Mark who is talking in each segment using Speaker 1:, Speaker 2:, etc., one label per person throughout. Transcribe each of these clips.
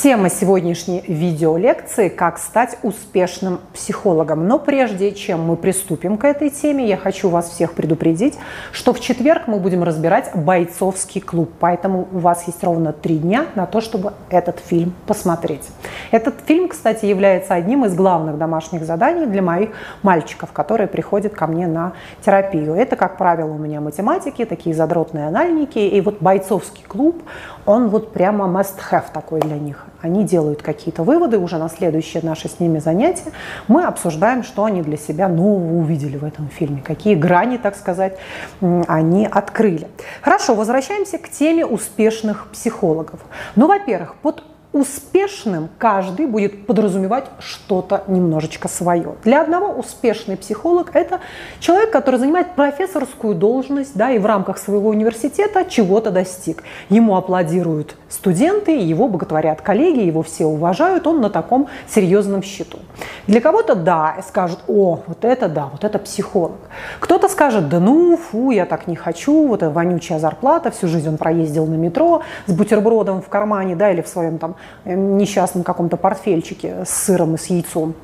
Speaker 1: Тема сегодняшней видеолекции – как стать успешным психологом. Но прежде чем мы приступим к этой теме, я хочу вас всех предупредить, что в четверг мы будем разбирать «Бойцовский клуб». Поэтому у вас есть ровно три дня на то, чтобы этот фильм посмотреть. Этот фильм, кстати, является одним из главных домашних заданий для моих мальчиков, которые приходят ко мне на терапию. Это, как правило, у меня математики, такие задротные анальники. И вот «Бойцовский клуб», он вот прямо must-have такой для них они делают какие-то выводы, уже на следующее наше с ними занятие мы обсуждаем, что они для себя нового увидели в этом фильме, какие грани, так сказать, они открыли. Хорошо, возвращаемся к теме успешных психологов. Ну, во-первых, под успешным каждый будет подразумевать что-то немножечко свое. Для одного успешный психолог – это человек, который занимает профессорскую должность да, и в рамках своего университета чего-то достиг. Ему аплодируют студенты, его боготворят коллеги, его все уважают, он на таком серьезном счету. Для кого-то да, скажут, о, вот это да, вот это психолог. Кто-то скажет, да ну, фу, я так не хочу, вот эта вонючая зарплата, всю жизнь он проездил на метро с бутербродом в кармане, да, или в своем там несчастном каком-то портфельчике с сыром и с яйцом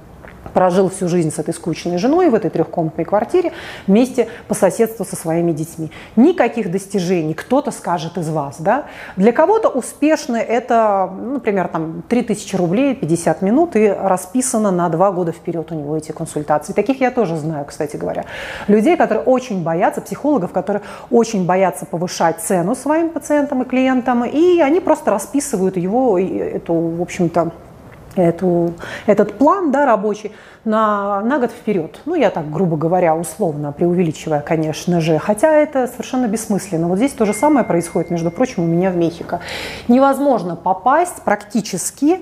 Speaker 1: прожил всю жизнь с этой скучной женой в этой трехкомнатной квартире вместе по соседству со своими детьми. Никаких достижений, кто-то скажет из вас. Да? Для кого-то успешно это, например, там, 3000 рублей, 50 минут и расписано на два года вперед у него эти консультации. Таких я тоже знаю, кстати говоря. Людей, которые очень боятся, психологов, которые очень боятся повышать цену своим пациентам и клиентам, и они просто расписывают его, эту, в общем-то, эту, этот план да, рабочий на, на год вперед. Ну, я так, грубо говоря, условно преувеличивая, конечно же. Хотя это совершенно бессмысленно. Вот здесь то же самое происходит, между прочим, у меня в Мехико. Невозможно попасть практически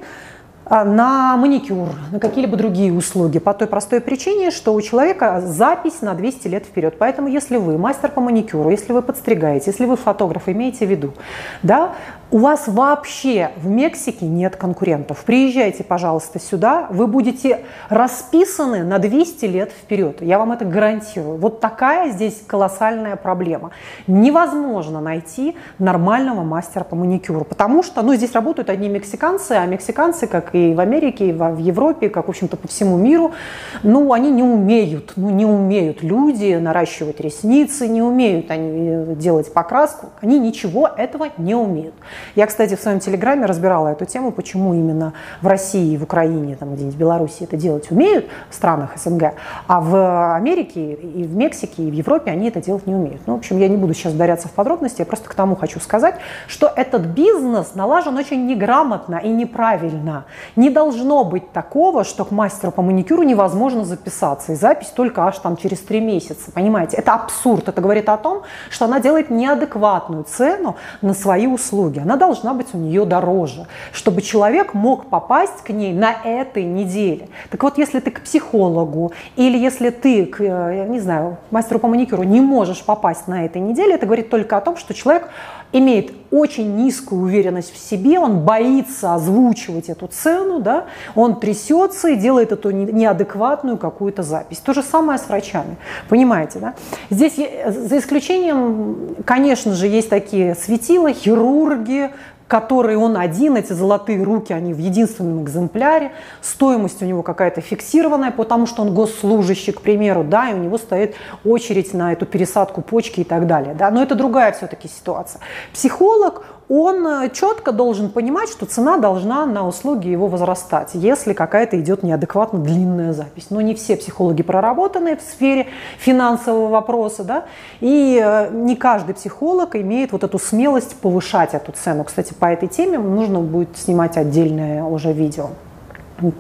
Speaker 1: а, на маникюр, на какие-либо другие услуги по той простой причине, что у человека запись на 200 лет вперед. Поэтому если вы мастер по маникюру, если вы подстригаете, если вы фотограф, имейте в виду, да, у вас вообще в Мексике нет конкурентов. Приезжайте, пожалуйста, сюда, вы будете расписаны на 200 лет вперед. Я вам это гарантирую. Вот такая здесь колоссальная проблема. Невозможно найти нормального мастера по маникюру, потому что, ну, здесь работают одни мексиканцы, а мексиканцы, как и в Америке, и в Европе, как, в общем-то, по всему миру, ну, они не умеют, ну, не умеют люди наращивать ресницы, не умеют они делать покраску, они ничего этого не умеют. Я, кстати, в своем телеграме разбирала эту тему, почему именно в России, в Украине, там где-нибудь в Беларуси это делать умеют, в странах СНГ, а в Америке и в Мексике и в Европе они это делать не умеют. Ну, в общем, я не буду сейчас ударяться в подробности, я просто к тому хочу сказать, что этот бизнес налажен очень неграмотно и неправильно. Не должно быть такого, что к мастеру по маникюру невозможно записаться, и запись только аж там через три месяца, понимаете? Это абсурд, это говорит о том, что она делает неадекватную цену на свои услуги. Она она должна быть у нее дороже, чтобы человек мог попасть к ней на этой неделе. Так вот, если ты к психологу или если ты к, э, не знаю, мастеру по маникюру не можешь попасть на этой неделе, это говорит только о том, что человек имеет очень низкую уверенность в себе, он боится озвучивать эту цену, да, он трясется и делает эту неадекватную какую-то запись. То же самое с врачами, понимаете, да? Здесь, за исключением, конечно же, есть такие светила, хирурги, который он один, эти золотые руки, они в единственном экземпляре, стоимость у него какая-то фиксированная, потому что он госслужащий, к примеру, да, и у него стоит очередь на эту пересадку почки и так далее, да, но это другая все-таки ситуация. Психолог, он э, четко должен понимать, что цена должна на услуги его возрастать, если какая-то идет неадекватно длинная запись. Но не все психологи проработаны в сфере финансового вопроса, да, и э, не каждый психолог имеет вот эту смелость повышать эту цену. Кстати, по этой теме нужно будет снимать отдельное уже видео.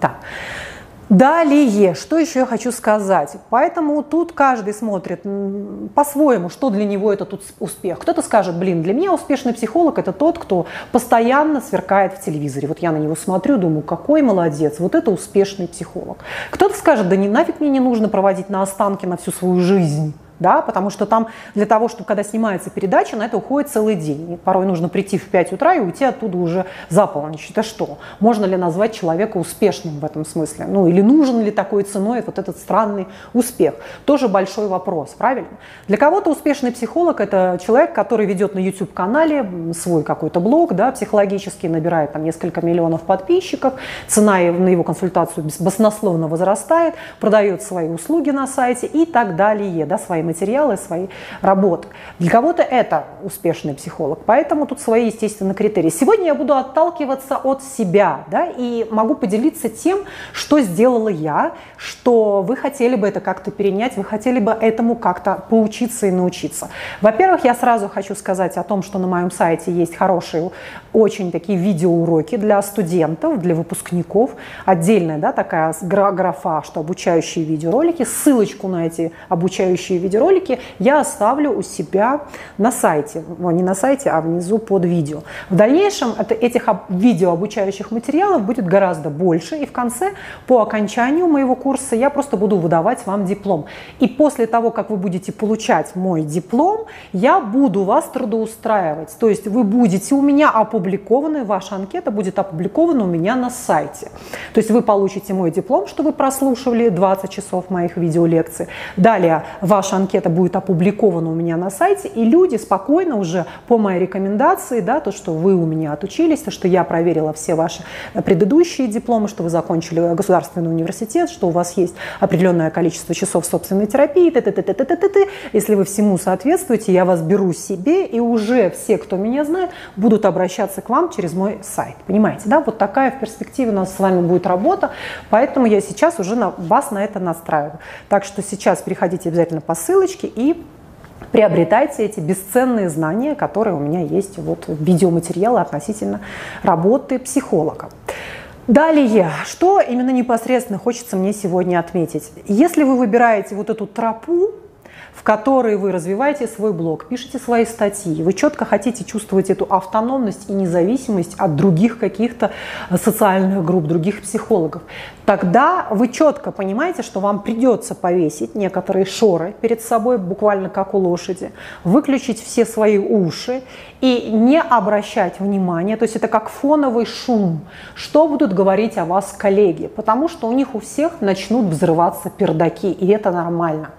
Speaker 1: Так. Далее, что еще я хочу сказать? Поэтому тут каждый смотрит по-своему, что для него это тут успех. Кто-то скажет, блин, для меня успешный психолог это тот, кто постоянно сверкает в телевизоре. Вот я на него смотрю, думаю, какой молодец, вот это успешный психолог. Кто-то скажет, да не нафиг мне не нужно проводить на останки на всю свою жизнь да, потому что там для того, чтобы когда снимается передача, на это уходит целый день. И порой нужно прийти в 5 утра и уйти оттуда уже за полночь. Это что? Можно ли назвать человека успешным в этом смысле? Ну или нужен ли такой ценой вот этот странный успех? Тоже большой вопрос, правильно? Для кого-то успешный психолог – это человек, который ведет на YouTube-канале свой какой-то блог, да, психологический, набирает там несколько миллионов подписчиков, цена на его консультацию баснословно возрастает, продает свои услуги на сайте и так далее, да, свои материалы, свои работы. Для кого-то это успешный психолог, поэтому тут свои, естественно, критерии. Сегодня я буду отталкиваться от себя, да, и могу поделиться тем, что сделала я, что вы хотели бы это как-то перенять, вы хотели бы этому как-то поучиться и научиться. Во-первых, я сразу хочу сказать о том, что на моем сайте есть хорошие, очень такие видеоуроки для студентов, для выпускников, отдельная, да, такая графа, что обучающие видеоролики, ссылочку на эти обучающие видеоролики я оставлю у себя на сайте, ну, не на сайте, а внизу под видео. В дальнейшем это, этих видео обучающих материалов будет гораздо больше, и в конце, по окончанию моего курса, я просто буду выдавать вам диплом. И после того, как вы будете получать мой диплом, я буду вас трудоустраивать. То есть вы будете у меня опубликованы, ваша анкета будет опубликована у меня на сайте. То есть вы получите мой диплом, что вы прослушивали 20 часов моих видеолекций. Далее ваша анкета будет опубликована у меня на сайте, и люди спокойно уже по моей рекомендации, да, то, что вы у меня отучились, то, что я проверила все ваши предыдущие дипломы, что вы закончили государственный университет, что у вас есть определенное количество часов собственной терапии, т -т -т -т -т -т -т. если вы всему соответствуете, я вас беру себе, и уже все, кто меня знает, будут обращаться к вам через мой сайт. Понимаете, да? Вот такая в перспективе у нас с вами будет работа, поэтому я сейчас уже на, вас на это настраиваю. Так что сейчас переходите обязательно по ссылочке и приобретайте эти бесценные знания, которые у меня есть вот в видеоматериалы относительно работы психолога. Далее, что именно непосредственно хочется мне сегодня отметить. Если вы выбираете вот эту тропу, в которой вы развиваете свой блог, пишете свои статьи, вы четко хотите чувствовать эту автономность и независимость от других каких-то социальных групп, других психологов, тогда вы четко понимаете, что вам придется повесить некоторые шоры перед собой, буквально как у лошади, выключить все свои уши и не обращать внимания, то есть это как фоновый шум, что будут говорить о вас коллеги, потому что у них у всех начнут взрываться пердаки, и это нормально.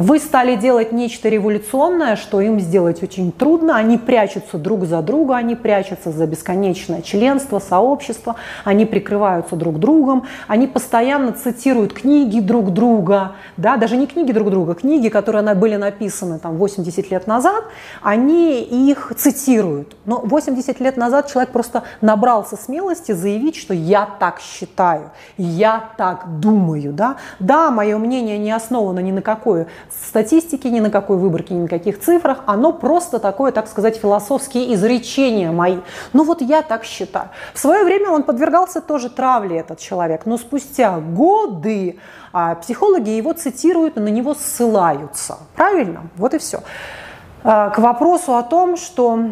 Speaker 1: Вы стали делать нечто революционное, что им сделать очень трудно. Они прячутся друг за друга, они прячутся за бесконечное членство, сообщество, они прикрываются друг другом, они постоянно цитируют книги друг друга, да, даже не книги друг друга, книги, которые были написаны там 80 лет назад, они их цитируют. Но 80 лет назад человек просто набрался смелости заявить, что я так считаю, я так думаю, да. Да, мое мнение не основано ни на какой статистики, ни на какой выборке, ни на каких цифрах. Оно просто такое, так сказать, философские изречения мои. Ну вот я так считаю. В свое время он подвергался тоже травле, этот человек. Но спустя годы а, психологи его цитируют и на него ссылаются. Правильно? Вот и все. А, к вопросу о том, что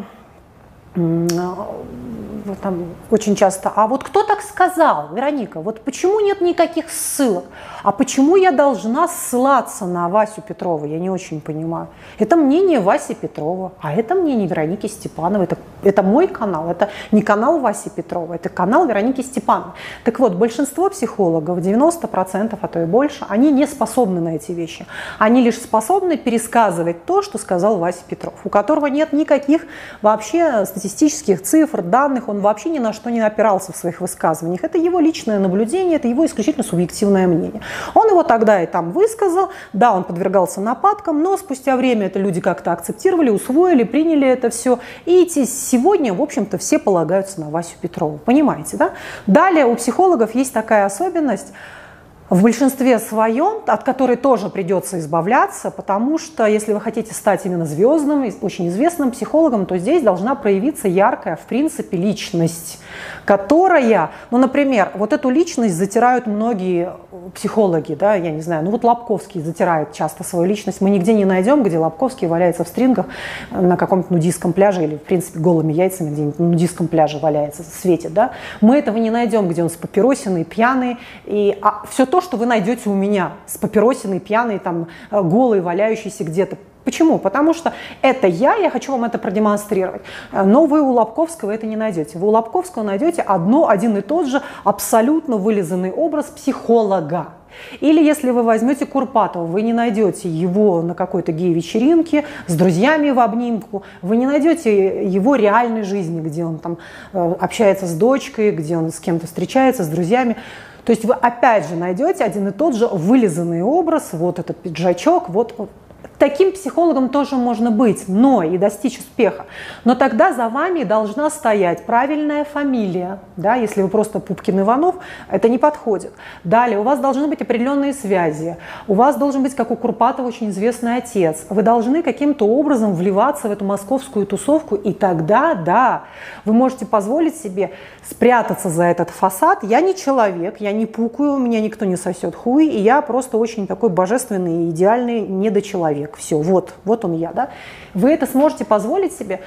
Speaker 1: там очень часто, а вот кто так сказал, Вероника, вот почему нет никаких ссылок? А почему я должна ссылаться на Васю Петрова? Я не очень понимаю. Это мнение Васи Петрова, а это мнение Вероники Степановой. Это, это мой канал, это не канал Васи Петрова, это канал Вероники Степановой. Так вот, большинство психологов, 90%, а то и больше, они не способны на эти вещи. Они лишь способны пересказывать то, что сказал Вася Петров, у которого нет никаких вообще статистических цифр, данных, он вообще ни на что не опирался в своих высказываниях. Это его личное наблюдение, это его исключительно субъективное мнение. Он его тогда и там высказал, да, он подвергался нападкам, но спустя время это люди как-то акцептировали, усвоили, приняли это все. И эти сегодня, в общем-то, все полагаются на Васю Петрову. Понимаете, да? Далее у психологов есть такая особенность – в большинстве своем, от которой тоже придется избавляться, потому что если вы хотите стать именно звездным, очень известным психологом, то здесь должна проявиться яркая, в принципе, личность, которая, ну, например, вот эту личность затирают многие психологи, да, я не знаю, ну вот Лобковский затирает часто свою личность, мы нигде не найдем, где Лобковский валяется в стрингах на каком-то нудистском пляже или, в принципе, голыми яйцами где-нибудь на нудистском пляже валяется, светит, да, мы этого не найдем, где он с папиросиной, пьяный, и а все то, то, что вы найдете у меня с папиросиной, пьяной, там, э, голой, валяющейся где-то. Почему? Потому что это я, я хочу вам это продемонстрировать. Э, но вы у Лобковского это не найдете. Вы у Лобковского найдете одно, один и тот же абсолютно вылизанный образ психолога. Или если вы возьмете Курпатова, вы не найдете его на какой-то гей-вечеринке с друзьями в обнимку, вы не найдете его реальной жизни, где он там э, общается с дочкой, где он с кем-то встречается, с друзьями. То есть вы опять же найдете один и тот же вылизанный образ, вот этот пиджачок, вот Таким психологом тоже можно быть, но и достичь успеха. Но тогда за вами должна стоять правильная фамилия. Да? Если вы просто Пупкин Иванов, это не подходит. Далее, у вас должны быть определенные связи. У вас должен быть, как у Курпатова, очень известный отец. Вы должны каким-то образом вливаться в эту московскую тусовку, и тогда, да, вы можете позволить себе спрятаться за этот фасад. Я не человек, я не пукаю, меня никто не сосет хуй, и я просто очень такой божественный, идеальный недочеловек человек, все, вот, вот он я, да, вы это сможете позволить себе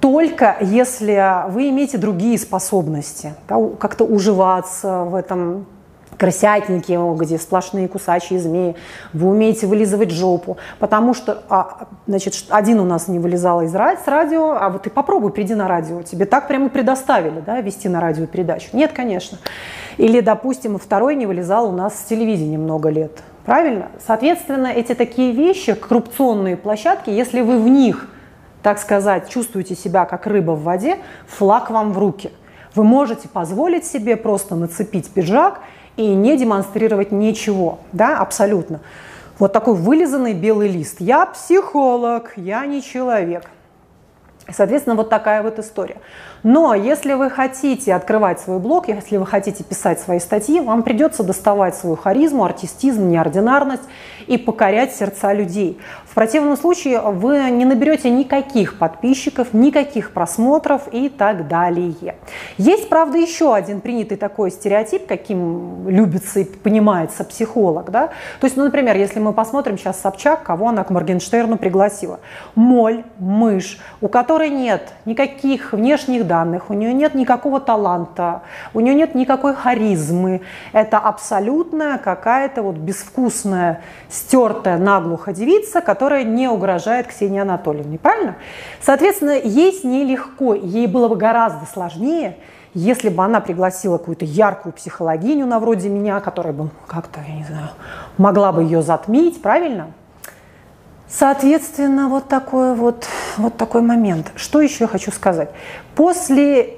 Speaker 1: только если вы имеете другие способности, да, как-то уживаться в этом крысятнике, где сплошные кусачие змеи, вы умеете вылизывать жопу, потому что, а, значит, один у нас не вылезал из радио, с радио, а вот ты попробуй, приди на радио, тебе так прямо предоставили, да, вести на радио передачу. Нет, конечно. Или, допустим, второй не вылезал у нас с телевидения много лет, Правильно? Соответственно, эти такие вещи, коррупционные площадки, если вы в них, так сказать, чувствуете себя как рыба в воде, флаг вам в руки. Вы можете позволить себе просто нацепить пиджак и не демонстрировать ничего, да, абсолютно. Вот такой вылизанный белый лист. Я психолог, я не человек. Соответственно, вот такая вот история. Но если вы хотите открывать свой блог, если вы хотите писать свои статьи, вам придется доставать свою харизму, артистизм, неординарность и покорять сердца людей. В противном случае вы не наберете никаких подписчиков, никаких просмотров и так далее. Есть, правда, еще один принятый такой стереотип, каким любится и понимается психолог. Да? То есть, ну, например, если мы посмотрим сейчас Собчак, кого она к Моргенштерну пригласила. Моль, мышь, у которой нет никаких внешних данных, у нее нет никакого таланта, у нее нет никакой харизмы. Это абсолютная какая-то вот безвкусная, стертая наглухо девица, которая не угрожает Ксении Анатольевне. Правильно? Соответственно, ей с ней легко, ей было бы гораздо сложнее, если бы она пригласила какую-то яркую психологиню на вроде меня, которая бы как-то, я не знаю, могла бы ее затмить, правильно? Соответственно, вот такой вот, вот такой момент. Что еще я хочу сказать? После, э,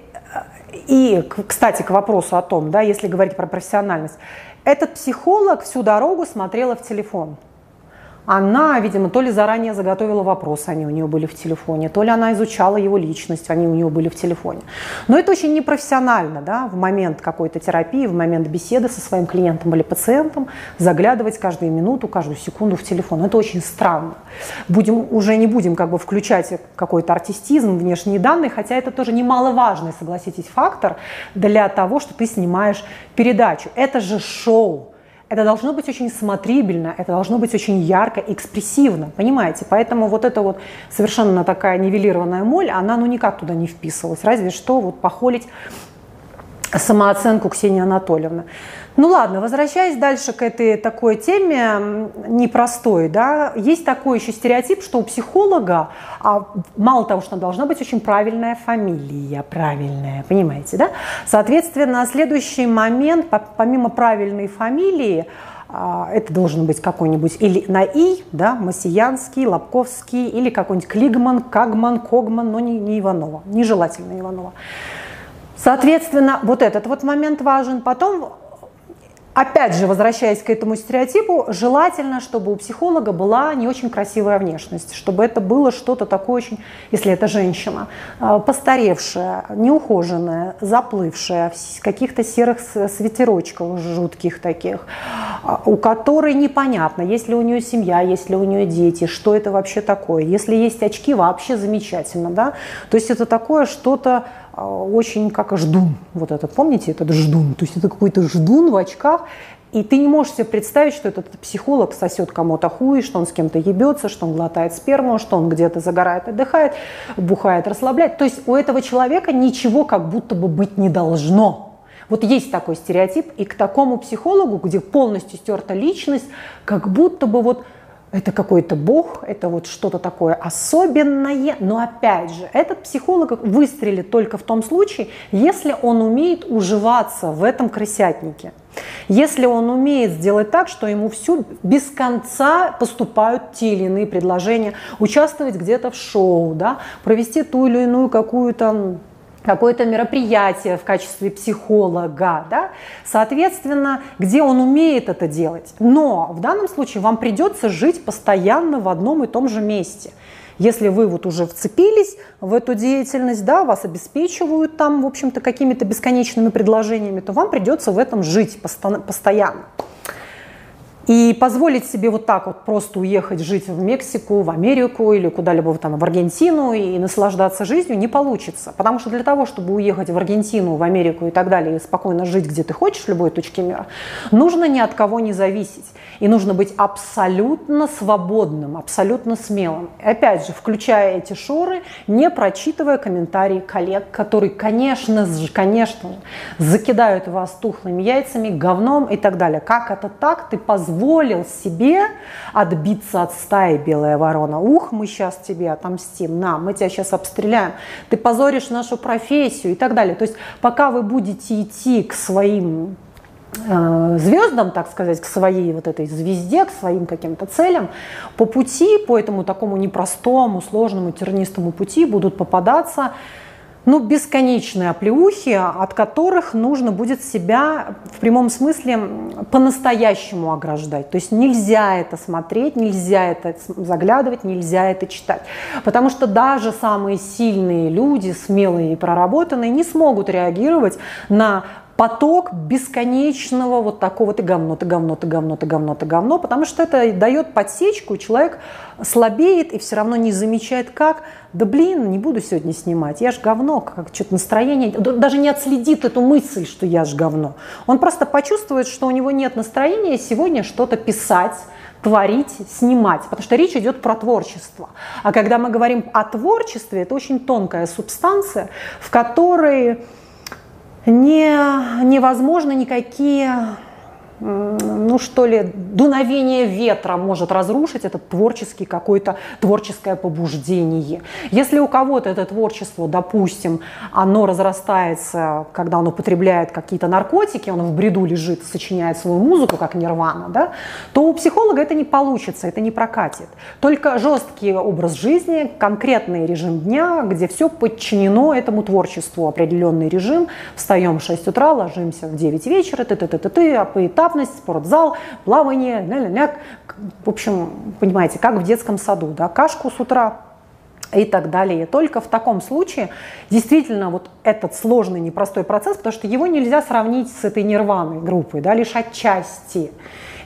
Speaker 1: и, кстати, к вопросу о том, да, если говорить про профессиональность, этот психолог всю дорогу смотрела в телефон – она, видимо, то ли заранее заготовила вопросы, они у нее были в телефоне, то ли она изучала его личность, они у нее были в телефоне. Но это очень непрофессионально, да, в момент какой-то терапии, в момент беседы со своим клиентом или пациентом заглядывать каждую минуту, каждую секунду в телефон. Это очень странно. Будем, уже не будем как бы включать какой-то артистизм, внешние данные, хотя это тоже немаловажный, согласитесь, фактор для того, что ты снимаешь передачу. Это же шоу это должно быть очень смотрибельно, это должно быть очень ярко, экспрессивно, понимаете? Поэтому вот эта вот совершенно такая нивелированная моль, она ну никак туда не вписывалась, разве что вот похолить самооценку Ксении Анатольевны. Ну ладно, возвращаясь дальше к этой такой теме непростой, да, есть такой еще стереотип, что у психолога, а, мало того, что должна быть очень правильная фамилия, правильная, понимаете, да? Соответственно, следующий момент, помимо правильной фамилии, а, это должен быть какой-нибудь или на «и», да, Масиянский, Лобковский, или какой-нибудь Клигман, Кагман, Когман, но не, не Иванова, нежелательно Иванова. Соответственно, вот этот вот момент важен. Потом Опять же, возвращаясь к этому стереотипу, желательно, чтобы у психолога была не очень красивая внешность, чтобы это было что-то такое очень, если это женщина, э, постаревшая, неухоженная, заплывшая, в каких-то серых свитерочках жутких таких, а, у которой непонятно, есть ли у нее семья, есть ли у нее дети, что это вообще такое. Если есть очки, вообще замечательно. Да? То есть это такое что-то очень как ждун. Вот этот, помните, этот ждун? То есть это какой-то ждун в очках, и ты не можешь себе представить, что этот психолог сосет кому-то хуй, что он с кем-то ебется, что он глотает сперму, что он где-то загорает, отдыхает, бухает, расслабляет. То есть у этого человека ничего как будто бы быть не должно. Вот есть такой стереотип, и к такому психологу, где полностью стерта личность, как будто бы вот это какой-то бог, это вот что-то такое особенное. Но опять же, этот психолог выстрелит только в том случае, если он умеет уживаться в этом крысятнике. Если он умеет сделать так, что ему всю без конца поступают те или иные предложения, участвовать где-то в шоу, да, провести ту или иную какую-то какое-то мероприятие в качестве психолога, да? соответственно, где он умеет это делать. Но в данном случае вам придется жить постоянно в одном и том же месте. Если вы вот уже вцепились в эту деятельность, да, вас обеспечивают там, в общем-то, какими-то бесконечными предложениями, то вам придется в этом жить постоянно. И позволить себе вот так вот просто уехать жить в Мексику, в Америку или куда-либо там в Аргентину и наслаждаться жизнью не получится. Потому что для того, чтобы уехать в Аргентину, в Америку и так далее, и спокойно жить, где ты хочешь, в любой точке мира, нужно ни от кого не зависеть. И нужно быть абсолютно свободным, абсолютно смелым. И опять же, включая эти шоры, не прочитывая комментарии коллег, которые, конечно же, конечно, закидают вас тухлыми яйцами, говном и так далее. Как это так? Ты позволил позволил себе отбиться от стаи белая ворона. Ух, мы сейчас тебе отомстим, на, мы тебя сейчас обстреляем, ты позоришь нашу профессию и так далее. То есть пока вы будете идти к своим э, звездам, так сказать, к своей вот этой звезде, к своим каким-то целям, по пути, по этому такому непростому, сложному, тернистому пути будут попадаться ну, бесконечные оплеухи, от которых нужно будет себя в прямом смысле по-настоящему ограждать. То есть нельзя это смотреть, нельзя это заглядывать, нельзя это читать. Потому что даже самые сильные люди, смелые и проработанные, не смогут реагировать на поток бесконечного вот такого ты говно, ты говно, ты говно, ты говно, ты говно, потому что это дает подсечку, человек слабеет и все равно не замечает как, да блин, не буду сегодня снимать, я ж говно, как что-то настроение, даже не отследит эту мысль, что я ж говно. Он просто почувствует, что у него нет настроения сегодня что-то писать, творить, снимать, потому что речь идет про творчество. А когда мы говорим о творчестве, это очень тонкая субстанция, в которой не, невозможно никакие ну что ли, дуновение ветра может разрушить это творческий какое-то творческое побуждение. Если у кого-то это творчество, допустим, оно разрастается, когда он употребляет какие-то наркотики, он в бреду лежит, сочиняет свою музыку, как нирвана, да, то у психолога это не получится, это не прокатит. Только жесткий образ жизни, конкретный режим дня, где все подчинено этому творчеству, определенный режим, встаем в 6 утра, ложимся в 9 вечера, ты ты ты ты ты а по этапу плавность, спортзал, плавание, ля-ля-ля. В общем, понимаете, как в детском саду, да, кашку с утра, и так далее. Только в таком случае действительно вот этот сложный, непростой процесс, потому что его нельзя сравнить с этой нирваной группой, да, лишь отчасти.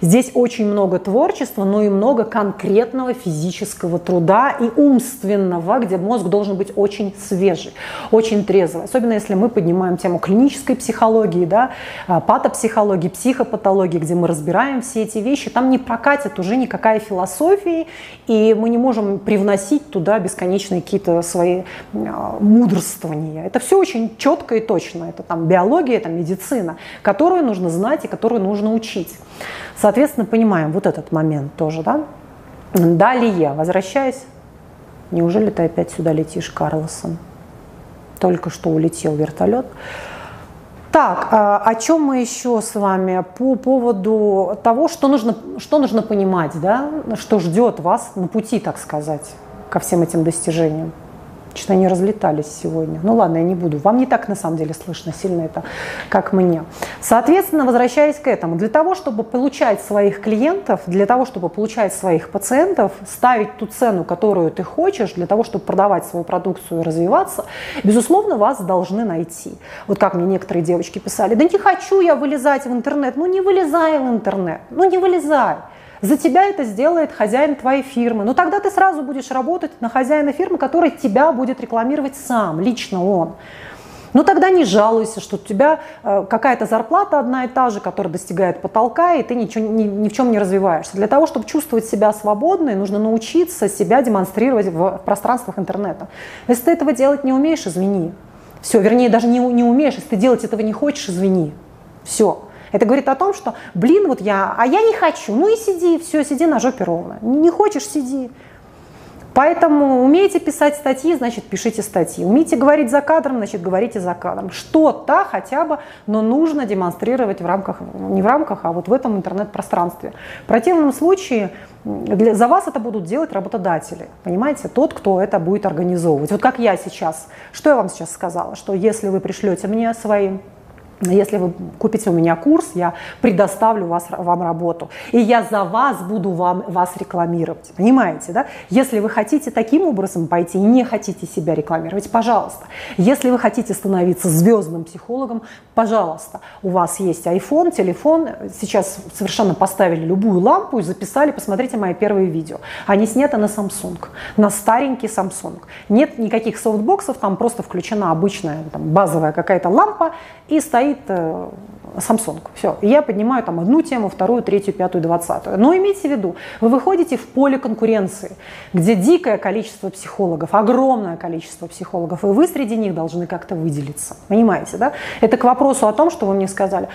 Speaker 1: Здесь очень много творчества, но и много конкретного физического труда и умственного, где мозг должен быть очень свежий, очень трезвый. Особенно если мы поднимаем тему клинической психологии, да, а, патопсихологии, психопатологии, где мы разбираем все эти вещи. Там не прокатит уже никакая философия, и мы не можем привносить туда бесконечные какие-то свои а, мудрствования. Это все очень четко и точно. Это там биология, это медицина, которую нужно знать и которую нужно учить. Соответственно, понимаем вот этот момент тоже, да? Далее, возвращаясь, неужели ты опять сюда летишь, Карлсон? Только что улетел вертолет. Так, а, о чем мы еще с вами по поводу того, что нужно, что нужно понимать, да, что ждет вас на пути, так сказать, ко всем этим достижениям? Что-то они разлетались сегодня. Ну ладно, я не буду. Вам не так на самом деле слышно сильно это, как мне. Соответственно, возвращаясь к этому, для того, чтобы получать своих клиентов, для того, чтобы получать своих пациентов, ставить ту цену, которую ты хочешь, для того, чтобы продавать свою продукцию и развиваться, безусловно, вас должны найти. Вот как мне некоторые девочки писали, да не хочу я вылезать в интернет. Ну не вылезай в интернет, ну не вылезай. За тебя это сделает хозяин твоей фирмы. Но тогда ты сразу будешь работать на хозяина фирмы, который тебя будет рекламировать сам, лично он. Ну тогда не жалуйся, что у тебя э, какая-то зарплата одна и та же, которая достигает потолка, и ты ничего, ни, ни в чем не развиваешься. Для того, чтобы чувствовать себя свободной, нужно научиться себя демонстрировать в пространствах интернета. Если ты этого делать не умеешь, извини. Все, вернее, даже не, не умеешь, если ты делать этого не хочешь, извини. Все. Это говорит о том, что, блин, вот я, а я не хочу. Ну и сиди, все, сиди на жопе ровно. Не хочешь, сиди. Поэтому умеете писать статьи, значит, пишите статьи. Умеете говорить за кадром, значит, говорите за кадром. Что-то хотя бы, но нужно демонстрировать в рамках, не в рамках, а вот в этом интернет-пространстве. В противном случае для, за вас это будут делать работодатели, понимаете, тот, кто это будет организовывать. Вот как я сейчас, что я вам сейчас сказала, что если вы пришлете мне свои если вы купите у меня курс, я предоставлю вас, вам работу. И я за вас буду вам, вас рекламировать. Понимаете, да? Если вы хотите таким образом пойти и не хотите себя рекламировать, пожалуйста. Если вы хотите становиться звездным психологом, пожалуйста. У вас есть iPhone, телефон. Сейчас совершенно поставили любую лампу и записали. Посмотрите мои первые видео. Они сняты на Samsung, на старенький Samsung. Нет никаких софтбоксов, там просто включена обычная там, базовая какая-то лампа и стоит э, Samsung. Все. Я поднимаю там одну тему, вторую, третью, пятую, двадцатую. Но имейте в виду, вы выходите в поле конкуренции, где дикое количество психологов, огромное количество психологов, и вы среди них должны как-то выделиться. Понимаете, да? Это к вопросу о том, что вы мне сказали.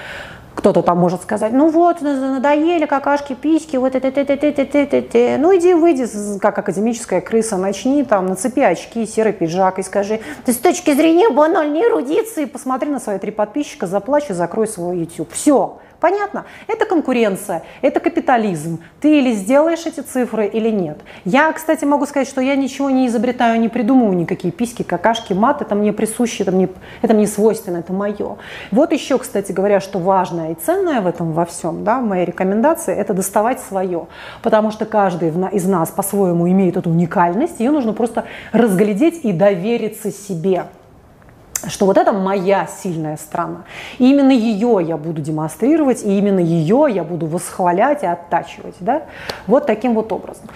Speaker 1: Кто-то там может сказать, ну вот, надоели какашки, письки, вот это, это, это, это, это, это. Ну иди, выйди, как академическая крыса, начни там, нацепи очки, серый пиджак и скажи, ты с точки зрения банальной эрудиции, посмотри на свои три подписчика, заплачь и закрой свой YouTube. Все. Понятно? Это конкуренция, это капитализм. Ты или сделаешь эти цифры, или нет. Я, кстати, могу сказать, что я ничего не изобретаю, не придумываю никакие письки, какашки, мат. Это мне присуще, это мне, это мне свойственно, это мое. Вот еще, кстати говоря, что важное и ценное в этом во всем, да, моей рекомендации, это доставать свое. Потому что каждый из нас по-своему имеет эту уникальность, ее нужно просто разглядеть и довериться себе что вот это моя сильная страна. И именно ее я буду демонстрировать, и именно ее я буду восхвалять и оттачивать. Да? Вот таким вот образом.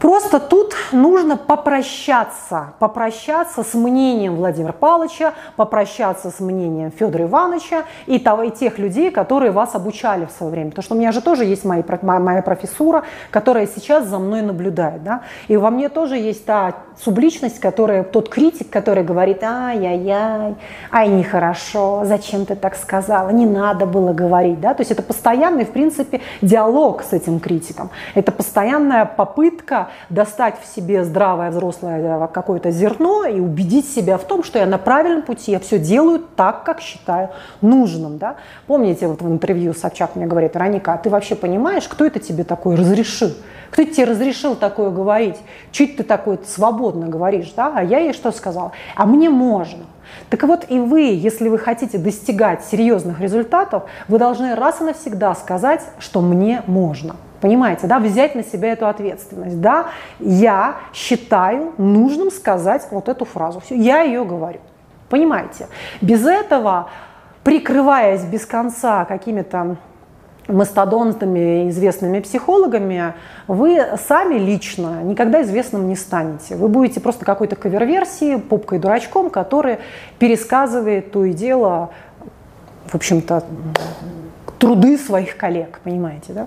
Speaker 1: Просто тут нужно попрощаться, попрощаться с мнением Владимира Павловича, попрощаться с мнением Федора Ивановича и, того, и тех людей, которые вас обучали в свое время. Потому что у меня же тоже есть мои, моя профессура, которая сейчас за мной наблюдает. Да? И во мне тоже есть та субличность, которая, тот критик, который говорит, ай-яй-яй, ай, нехорошо, зачем ты так сказала, не надо было говорить. Да? То есть это постоянный, в принципе, диалог с этим критиком. Это постоянная попытка достать в себе здравое взрослое э, какое-то зерно и убедить себя в том, что я на правильном пути, я все делаю так, как считаю нужным. Да? Помните, вот в интервью Собчак мне говорит, Вероника, а ты вообще понимаешь, кто это тебе такой разрешил? Кто тебе разрешил такое говорить? Чуть ты такое свободно говоришь, да? А я ей что сказала? А мне можно. Так вот и вы, если вы хотите достигать серьезных результатов, вы должны раз и навсегда сказать, что мне можно. Понимаете, да, взять на себя эту ответственность. Да, я считаю нужным сказать вот эту фразу. Все, я ее говорю. Понимаете? Без этого, прикрываясь без конца какими-то мастодонтами, известными психологами, вы сами лично никогда известным не станете. Вы будете просто какой-то кавер-версии, попкой-дурачком, который пересказывает то и дело, в общем-то, труды своих коллег, понимаете, да?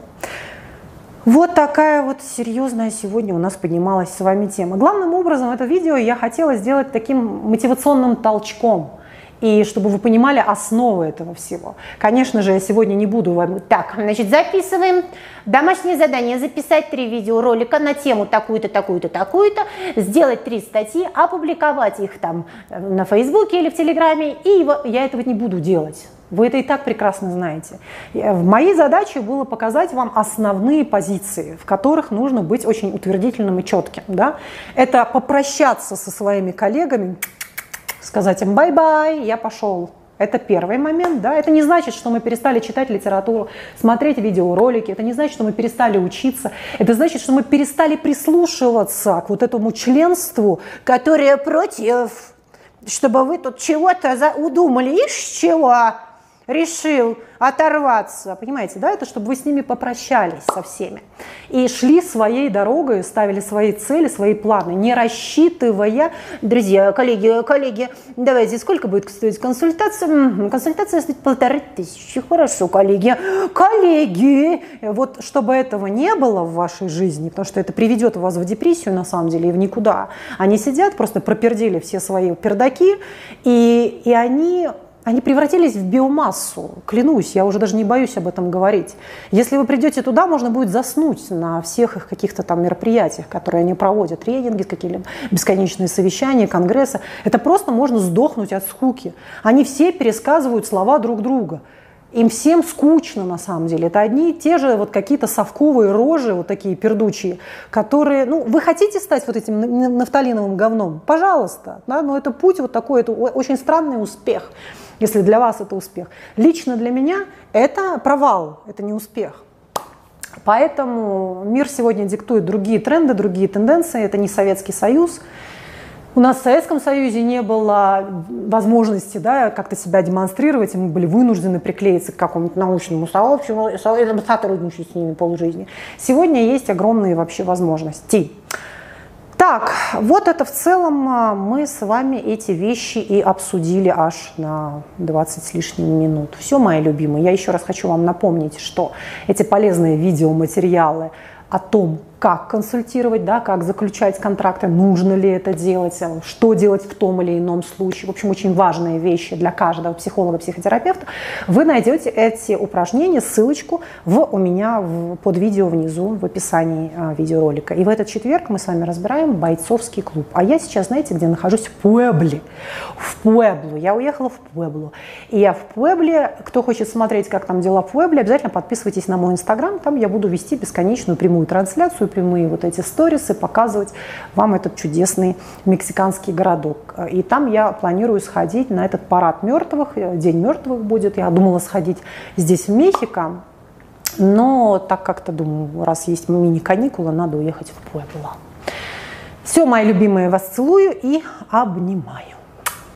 Speaker 1: Вот такая вот серьезная сегодня у нас поднималась с вами тема. Главным образом это видео я хотела сделать таким мотивационным толчком – и чтобы вы понимали основы этого всего. Конечно же, я сегодня не буду вам... Так, значит, записываем домашнее задание, записать три видеоролика на тему такую-то, такую-то, такую-то, сделать три статьи, опубликовать их там на Фейсбуке или в Телеграме, и я этого не буду делать. Вы это и так прекрасно знаете. В моей задаче было показать вам основные позиции, в которых нужно быть очень утвердительным и четким. Да? Это попрощаться со своими коллегами, сказать им «bye-bye, я пошел». Это первый момент, да. Это не значит, что мы перестали читать литературу, смотреть видеоролики. Это не значит, что мы перестали учиться. Это значит, что мы перестали прислушиваться к вот этому членству, которое против, чтобы вы тут чего-то удумали. Ишь чего? Решил оторваться, понимаете, да, это чтобы вы с ними попрощались со всеми. И шли своей дорогой, ставили свои цели, свои планы, не рассчитывая, друзья, коллеги, коллеги, давайте, сколько будет стоить консультация? Консультация стоит полторы тысячи, хорошо, коллеги, коллеги, вот чтобы этого не было в вашей жизни, потому что это приведет вас в депрессию на самом деле и в никуда, они сидят, просто пропердели все свои пердаки, и, и они они превратились в биомассу, клянусь, я уже даже не боюсь об этом говорить. Если вы придете туда, можно будет заснуть на всех их каких-то там мероприятиях, которые они проводят, тренинги, какие-либо бесконечные совещания, конгрессы. Это просто можно сдохнуть от скуки. Они все пересказывают слова друг друга. Им всем скучно на самом деле. Это одни и те же вот какие-то совковые рожи, вот такие пердучие, которые, ну, вы хотите стать вот этим нафталиновым говном? Пожалуйста. Да? Но это путь вот такой, это очень странный успех если для вас это успех. Лично для меня это провал, это не успех. Поэтому мир сегодня диктует другие тренды, другие тенденции. Это не Советский Союз. У нас в Советском Союзе не было возможности да, как-то себя демонстрировать, и мы были вынуждены приклеиться к какому-то научному сообществу, сотрудничать с ними полжизни. Сегодня есть огромные вообще возможности. Так, вот это в целом а, мы с вами эти вещи и обсудили аж на 20 с лишним минут. Все, мои любимые, я еще раз хочу вам напомнить, что эти полезные видеоматериалы о том, как консультировать, да, как заключать контракты, нужно ли это делать, э, что делать в том или ином случае. В общем, очень важные вещи для каждого психолога, психотерапевта. Вы найдете эти упражнения, ссылочку в, у меня в, под видео внизу в описании а, видеоролика. И в этот четверг мы с вами разбираем бойцовский клуб. А я сейчас, знаете, где нахожусь? В Пуэбле. В Пуэблу. Я уехала в Пуэблу. И я в Пуэбле. Кто хочет смотреть, как там дела в Пуэбле, обязательно подписывайтесь на мой инстаграм. Там я буду вести бесконечную прямую трансляцию прямые вот эти сторисы, показывать вам этот чудесный мексиканский городок. И там я планирую сходить на этот парад мертвых, День мертвых будет. Я думала сходить здесь, в Мехико, но так как-то думаю, раз есть мини-каникулы, надо уехать в Пуэбло. Все, мои любимые, вас целую и обнимаю.